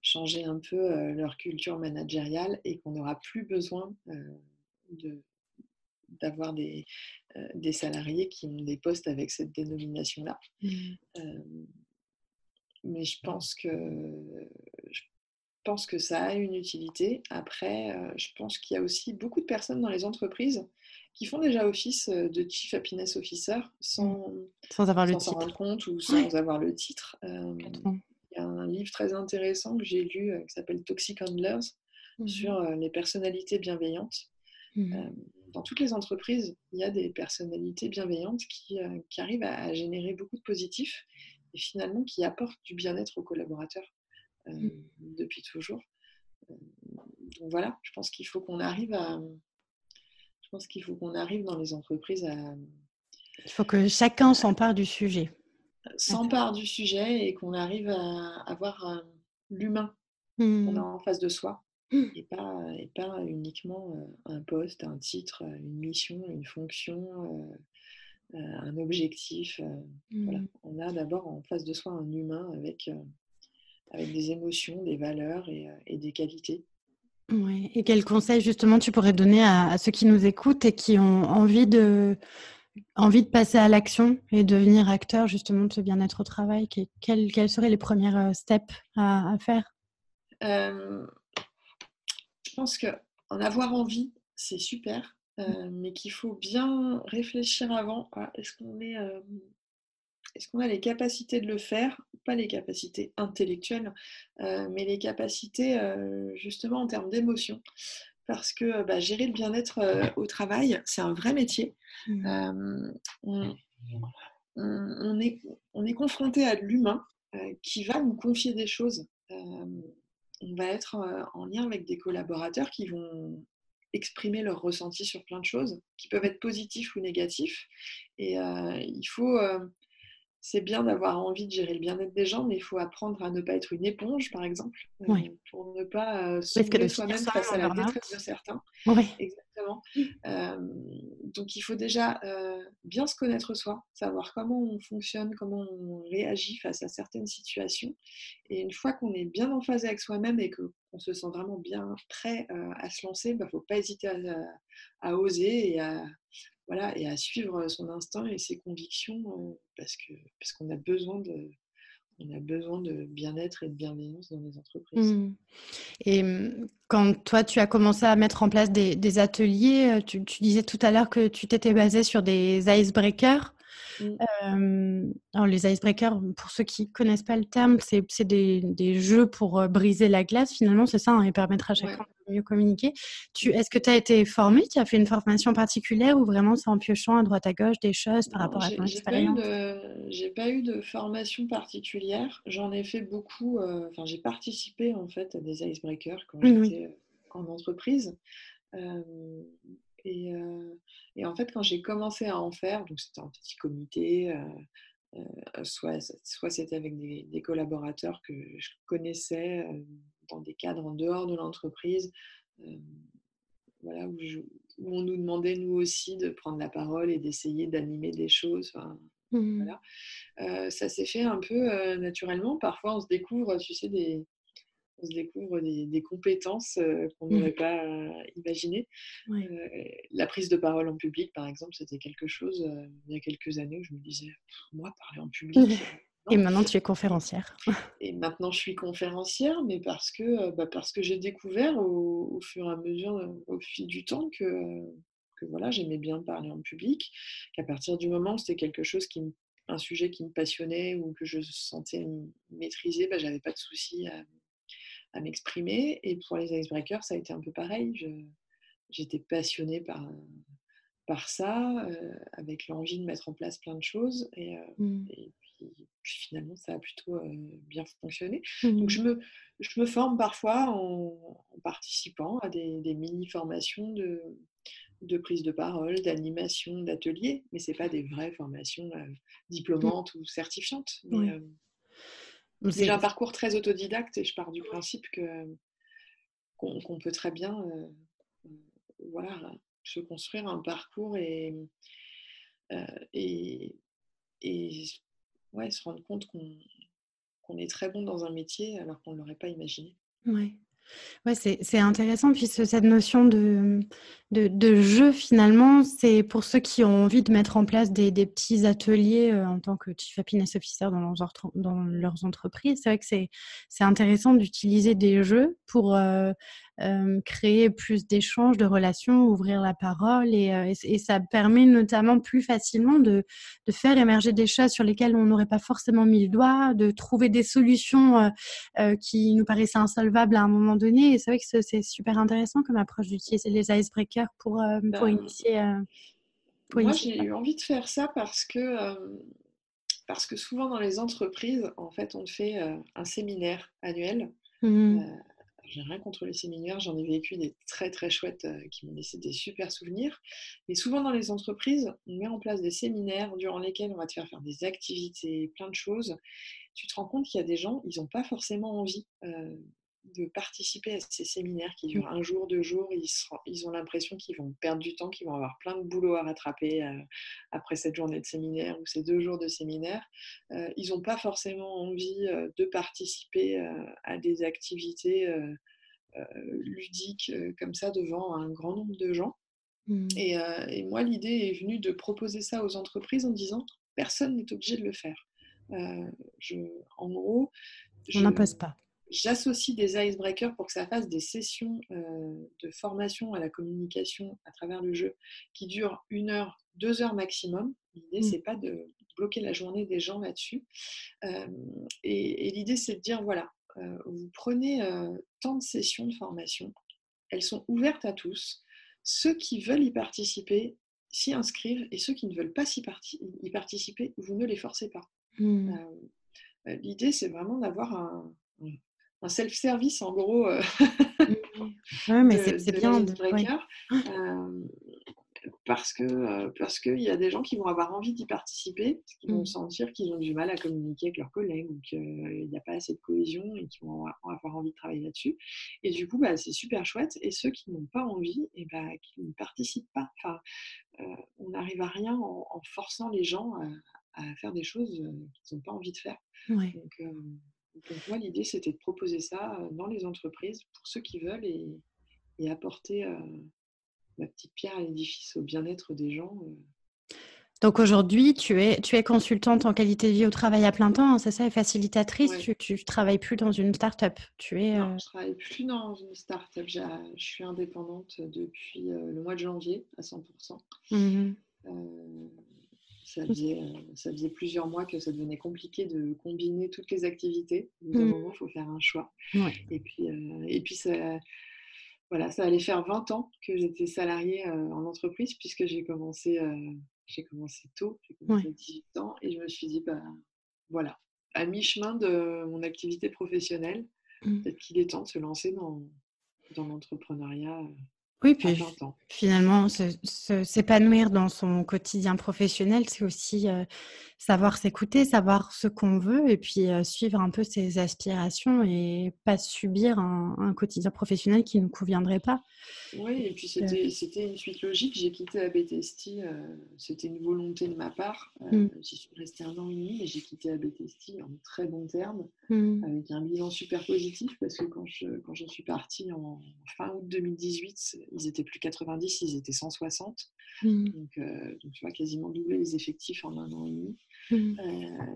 changé un peu euh, leur culture managériale et qu'on n'aura plus besoin euh, d'avoir des, des, salariés qui ont des postes avec cette dénomination-là. Mmh. mais je pense que je pense que ça a une utilité. Après, je pense qu'il y a aussi beaucoup de personnes dans les entreprises qui font déjà office euh, de Chief Happiness Officer sans, sans avoir le s'en rendre compte ou sans avoir le titre. Euh, il y a un livre très intéressant que j'ai lu euh, qui s'appelle Toxic Handlers mmh sur les personnalités bienveillantes. Mmh dans toutes les entreprises, il y a des personnalités bienveillantes qui, qui arrivent à, à, générer beaucoup de positifs et finalement qui apportent du bien-être aux collaborateurs depuis toujours. donc voilà, je pense qu'il faut qu'on arrive à, pense qu'il faut qu'on arrive dans les entreprises à... Il faut que chacun s'empare du sujet. S'empare du sujet et qu'on arrive à avoir euh, l'humain qu'on a mmh. en face de soi. Mmh. Et, pas, et pas uniquement euh, un poste, un titre, une mission, une fonction, euh, un objectif. Mmh. On a d'abord en face de soi un humain avec, avec des émotions, des valeurs et, et des qualités. Et quel conseil justement tu pourrais donner à, ceux qui nous écoutent et qui ont envie de, envie de passer à l'action et devenir acteur justement de ce bien-être au travail? Quels, quels, seraient les premières euh, steps à, faire? Euh, Je pense qu'en avoir envie, c'est super, euh, mais qu'il faut bien réfléchir avant est-ce qu'on est, est-ce qu'on a les capacités de le faire Pas les capacités intellectuelles, euh, mais les capacités euh, justement en termes d'émotion? Parce que bah, gérer le bien-être euh, au travail, c'est un vrai métier. Mmh. On, est, on est confronté à l'humain qui va nous confier des choses. on va être en lien avec des collaborateurs qui vont exprimer leurs ressentis sur plein de choses, qui peuvent être positifs ou négatifs. Et il faut c'est bien d'avoir envie de gérer le bien-être des gens, mais il faut apprendre à ne pas être une éponge, par exemple, euh, pour ne pas euh, se soi-même face à la détresse de certains. Exactement. Euh, donc il faut déjà bien se connaître soi, savoir comment on fonctionne, comment on réagit face à certaines situations. Et une fois qu'on est bien en phase avec soi-même et on se sent vraiment bien prêt à se lancer, il ne bah, faut pas hésiter à, oser et à, voilà, et à suivre son instinct et ses convictions parce qu'on parce qu'on a besoin de on a besoin de bien-être et de bienveillance dans les entreprises. Mmh. Et mmh, quand toi, tu as commencé à mettre en place des, ateliers, tu, disais tout à l'heure que tu t'étais basé sur des icebreakers. Mmh. alors les icebreakers, pour ceux qui ne connaissent pas le terme, c'est des, des, jeux pour briser la glace, finalement, c'est ça, hein, et permettre à chacun de mieux communiquer. Est-ce que tu as été formé Tu as fait une formation particulière ou vraiment c'est en piochant à droite à gauche des choses par rapport à ton expérience? J'ai pas eu de formation particulière. J'en ai fait beaucoup. Enfin, j'ai participé en fait à des icebreakers quand j'étais en entreprise. Et, et, en fait, quand j'ai commencé à en faire, donc c'était un petit comité, soit, soit c'était avec des, collaborateurs que je connaissais dans des cadres en dehors de l'entreprise, voilà, où, on nous demandait nous aussi de prendre la parole et d'essayer d'animer des choses. Mmh voilà. ça s'est fait un peu naturellement. Parfois, on se découvre, tu sais, des, on se découvre des, compétences euh, qu'on mmh. n'aurait pas euh, imaginées. Euh, la prise de parole en public, par exemple, c'était quelque chose, il y a quelques années, où je me disais, moi, parler en public. Et maintenant, tu es conférencière. Et maintenant, je suis conférencière, mais parce que, bah, parce que j'ai découvert au, fur et à mesure, au fil du temps, que, que voilà, j'aimais bien parler en public, qu'à partir du moment où c'était quelque chose qui un sujet qui me passionnait ou que je sentais maîtriser, bah, j'avais pas de souci à, à m'exprimer. Et pour les icebreakers, ça a été un peu pareil. J'étais passionnée par, par ça, euh, avec l'envie de mettre en place plein de choses. Et, euh, mmh. puis, finalement, ça a plutôt euh, bien fonctionné. Donc je mmh. me, je me forme parfois en, participant à des, mini-formations de, de prise de parole, d'animation, d'ateliers, mais ce n'est pas des vraies formations mmh. diplômantes ou certifiantes. Mais, j'ai un parcours très autodidacte et je pars du principe que qu'on peut très bien euh, voilà, se construire un parcours et, euh, et, et ouais, se rendre compte qu'on est très bon dans un métier alors qu'on ne l'aurait pas imaginé. Ouais. Ouais, c'est intéressant, puisque cette notion de, de, jeu, finalement, c'est pour ceux qui ont envie de mettre en place des, petits ateliers euh, en tant que Chief Happiness Officer dans leurs, dans leurs entreprises. C'est vrai que c'est intéressant d'utiliser des jeux pour euh, euh, créer plus d'échanges, de relations, ouvrir la parole et, et, ça permet notamment plus facilement de, de, faire émerger des choses sur lesquelles on n'aurait pas forcément mis le doigt, de trouver des solutions qui nous paraissaient insolvables à un moment donné. Et c'est vrai que c'est super intéressant comme approche d'utiliser les icebreakers pour, euh, pour ben, initier euh, Moi, j'ai eu envie de faire ça parce que, euh, parce que souvent dans les entreprises, en fait, on fait un séminaire annuel. Mmh. J'ai rien contre les séminaires, j'en ai vécu des très très chouettes qui m'ont laissé des super souvenirs. Mais souvent dans les entreprises, on met en place des séminaires durant lesquels on va te faire faire des activités, plein de choses. Tu te rends compte qu'il y a des gens, ils n'ont pas forcément envie de participer à ces séminaires qui durent mmh. un jour, deux jours. Ils, ils ont l'impression qu'ils vont perdre du temps, qu'ils vont avoir plein de boulot à rattraper euh, après cette journée de séminaire ou ces deux jours de séminaire. Euh, ils n'ont pas forcément envie euh, de participer à des activités ludiques comme ça devant un grand nombre de gens. Mmh. Et, moi, l'idée est venue de proposer ça aux entreprises en disant personne n'est obligé de le faire. je, en gros, on n'impose pas J'associe des icebreakers pour que ça fasse des sessions euh, de formation à la communication à travers le jeu qui durent une heure, deux heures maximum. L'idée, mmh. c'est pas de bloquer la journée des gens là-dessus. Euh, et, l'idée, c'est de dire voilà, euh, vous prenez tant de sessions de formation, elles sont ouvertes à tous. Ceux qui veulent y participer s'y inscrivent et ceux qui ne veulent pas y, participer, vous ne les forcez pas. Mmh. L'idée, c'est vraiment d'avoir un, un self-service en gros euh, oui, mais c'est bien de... euh, parce que euh, parce qu'il y a des gens qui vont avoir envie d'y participer, qui vont mmh. sentir qu'ils ont du mal à communiquer avec leurs collègues ou qu'il n'y a pas assez de cohésion et qui vont avoir envie de travailler là-dessus. Et du coup, bah, c'est super chouette. Et ceux qui n'ont pas envie, et bah, qui ne participent pas. Enfin, on n'arrive à rien en, forçant les gens à, faire des choses qu'ils n'ont pas envie de faire. Donc, Donc moi, l'idée, c'était de proposer ça dans les entreprises pour ceux qui veulent et, et apporter ma petite pierre à l'édifice au bien-être des gens. Donc aujourd'hui, tu es, tu es consultante en qualité de vie au travail à plein temps, hein, c'est ça, et facilitatrice. Tu ne travailles plus dans une start-up. Tu es, non, je ne travaille plus dans une start-up. Je suis indépendante depuis le mois de janvier à 100%. Mmh ça, faisait, ça faisait plusieurs mois que ça devenait compliqué de combiner toutes les activités. Un mmh. moment, il faut faire un choix. Et puis, et puis ça, voilà, ça allait faire 20 ans que j'étais salariée en entreprise puisque j'ai commencé, j'ai commencé tôt, j'ai commencé à 18 ans et je me suis dit, bah, voilà, à mi-chemin de mon activité professionnelle, mmh. peut-être qu'il est temps de se lancer dans, dans l'entrepreneuriat oui, puis finalement, s'épanouir dans son quotidien professionnel, c'est aussi savoir s'écouter, savoir ce qu'on veut et puis suivre un peu ses aspirations et pas subir un, quotidien professionnel qui ne conviendrait pas. Oui, et puis c'était une suite logique. J'ai quitté ABTST, c'était une volonté de ma part. Mmh. J'y suis restée un an et demi, mais j'ai quitté ABTST en très bons termes, mmh. avec un bilan super positif parce que quand je, quand je suis partie en fin août 2018, ils étaient plus 90, ils étaient 160. Mmh. Donc, donc, tu vois, quasiment doubler les effectifs en un an et demi. Mmh. Euh,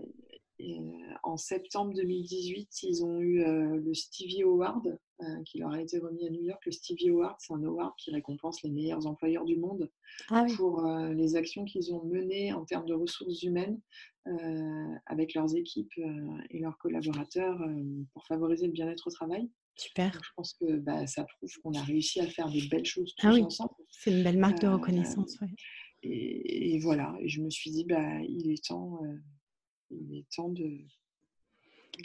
euh, en septembre 2018, ils ont eu euh, le Stevie Award qui leur a été remis à New York. Le Stevie Award, c'est un award qui récompense les meilleurs employeurs du monde ah pour les actions qu'ils ont menées en termes de ressources humaines avec leurs équipes et leurs collaborateurs pour favoriser le bien-être au travail. Super. je pense que bah, ça prouve qu'on a réussi à faire des belles choses ah tous ensemble. C'est une belle marque de reconnaissance. Et, voilà, et je me suis dit, bah, il est temps, euh, il est temps de,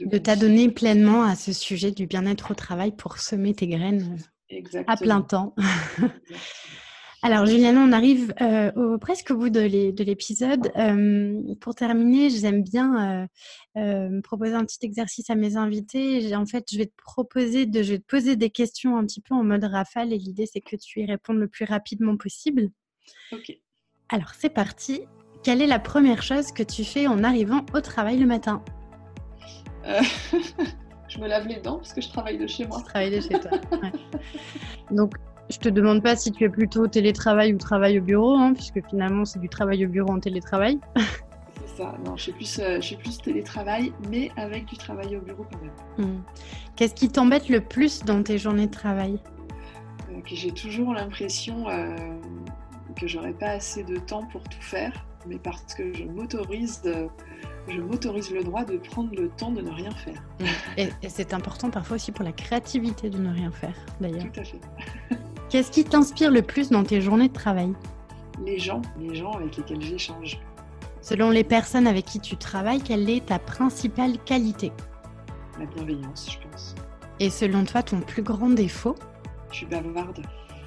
de, t'adonner pleinement à ce sujet du bien-être au travail pour semer tes graines euh, à plein temps. Alors, Juliana, on arrive euh, au, presque au bout de l'épisode. pour terminer, j'aime bien proposer un petit exercice à mes invités. En fait, je vais te proposer de, je vais te poser des questions un petit peu en mode rafale et l'idée, c'est que tu y répondes le plus rapidement possible. Alors c'est parti. Quelle est la première chose que tu fais en arrivant au travail le matin euh, Je me lave les dents parce que je travaille de chez moi. Je travaille de chez toi. Donc je te demande pas si tu es plutôt télétravail ou travail au bureau, hein, puisque finalement c'est du travail au bureau en télétravail. c'est ça. Non, je suis plus, euh, plus télétravail, mais avec du travail au bureau quand même. Hmm. Qu'est-ce qui t'embête le plus dans tes journées de travail? Euh, Que j'ai toujours l'impression que j'aurais pas assez de temps pour tout faire, mais parce que je m'autorise, je m'autorise le droit de prendre le temps de ne rien faire. Et, c'est important parfois aussi pour la créativité de ne rien faire, d'ailleurs. Tout à fait. Qu'est-ce qui t'inspire le plus dans tes journées de travail? Les gens, les gens avec lesquels j'échange. Selon les personnes avec qui tu travailles, quelle est ta principale qualité? La bienveillance, je pense. Et selon toi, ton plus grand défaut? Je suis bavarde.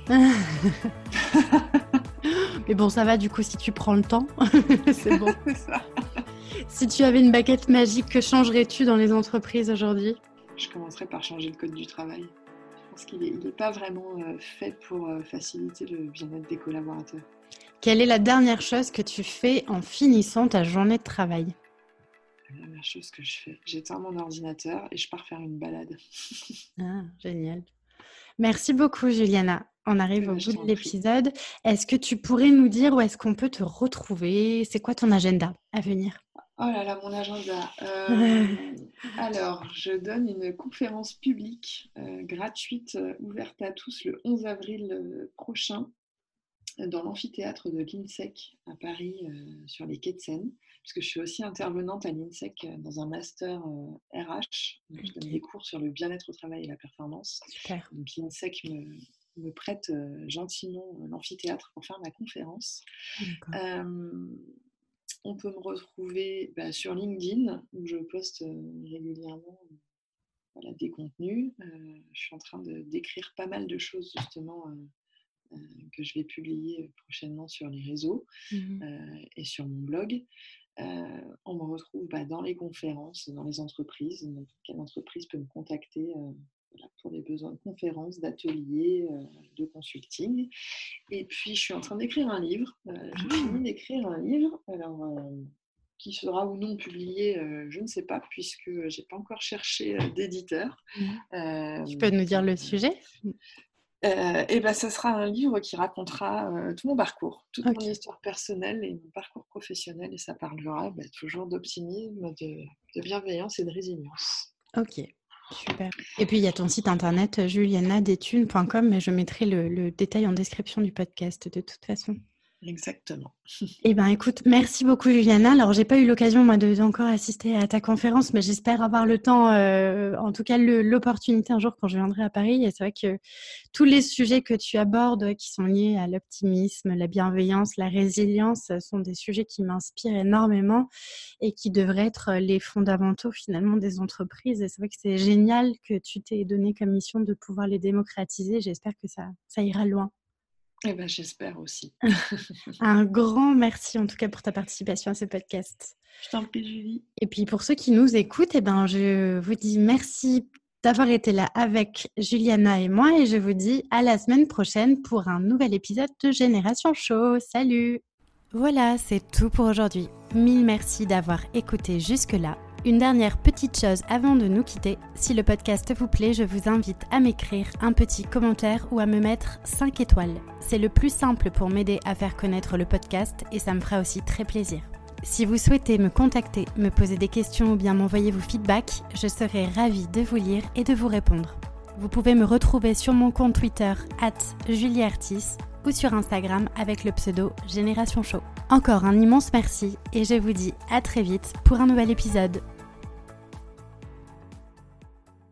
Mais bon, ça va du coup si tu prends le temps. c'est bon. si tu avais une baguette magique, que changerais-tu dans les entreprises aujourd'hui? Je commencerais par changer le code du travail. Je pense qu'il n'est pas vraiment euh, fait pour euh, faciliter le bien-être des collaborateurs. Quelle est la dernière chose que tu fais en finissant ta journée de travail? La dernière chose que je fais, j'éteins mon ordinateur et je pars faire une balade. ah, génial. Merci beaucoup, Juliana. On arrive au bout de l'épisode. Est-ce que tu pourrais nous dire où est-ce qu'on peut te retrouver? C'est quoi ton agenda à venir? Oh là là, mon agenda. Euh, alors, je donne une conférence publique euh, gratuite, euh, ouverte à tous le 11 avril prochain dans l'amphithéâtre de l'INSEC à Paris, sur les quais de Seine, puisque je suis aussi intervenante à l'INSEC dans un master RH. je donne des cours sur le bien-être au travail et la performance. Super. Donc l'INSEC me, me prête gentiment l'amphithéâtre pour faire ma conférence. on peut me retrouver bah, sur LinkedIn où je poste régulièrement des contenus. je suis en train d'écrire pas mal de choses justement que je vais publier prochainement sur les réseaux mmh et sur mon blog. On me retrouve bah, dans les conférences, dans les entreprises. quelle entreprise peut me contacter pour des besoins de conférences, d'ateliers, euh, de consulting. Et puis, je suis en train d'écrire un livre. Euh, j'ai ah. fini d'écrire un livre alors, euh, qui sera ou non publié, je ne sais pas, puisque je n'ai pas encore cherché d'éditeur. Mmh. tu peux nous dire le sujet? Et ben, ce sera un livre qui racontera tout mon parcours, toute mon histoire personnelle et mon parcours professionnel. Et ça parlera bah, toujours d'optimisme, de, de, bienveillance et de résilience. Ok, super. Et puis il y a ton site internet julianadetune.com, mais je mettrai le détail en description du podcast de toute façon. Exactement. Eh bien, écoute, merci beaucoup, Juliana. Alors, j'ai pas eu l'occasion, moi, de assister à ta conférence, mais j'espère avoir le temps, euh, en tout cas, l'opportunité un jour quand je viendrai à Paris. Et c'est vrai que tous les sujets que tu abordes, qui sont liés à l'optimisme, la bienveillance, la résilience, sont des sujets qui m'inspirent énormément et qui devraient être les fondamentaux, finalement, des entreprises. Et c'est vrai que c'est génial que tu t'aies donné comme mission de pouvoir les démocratiser. J'espère que ça ira loin. Eh ben, j'espère aussi. Un grand merci en tout cas pour ta participation à ce podcast. Je t'en prie, Julie. Et puis pour ceux qui nous écoutent, eh ben, je vous dis merci d'avoir été là avec Juliana et moi et je vous dis à la semaine prochaine pour un nouvel épisode de Génération Show. Salut Voilà, c'est tout pour aujourd'hui. Mille merci d'avoir écouté jusque-là. Une dernière petite chose avant de nous quitter. Si le podcast vous plaît, je vous invite à m'écrire un petit commentaire ou à me mettre 5 étoiles. C'est le plus simple pour m'aider à faire connaître le podcast et ça me fera aussi très plaisir. Si vous souhaitez me contacter, me poser des questions ou bien m'envoyer vos feedbacks, je serai ravie de vous lire et de vous répondre. Vous pouvez me retrouver sur mon compte Twitter, at julieartis, ou sur Instagram avec le pseudo Génération Show. Encore un immense merci et je vous dis à très vite pour un nouvel épisode.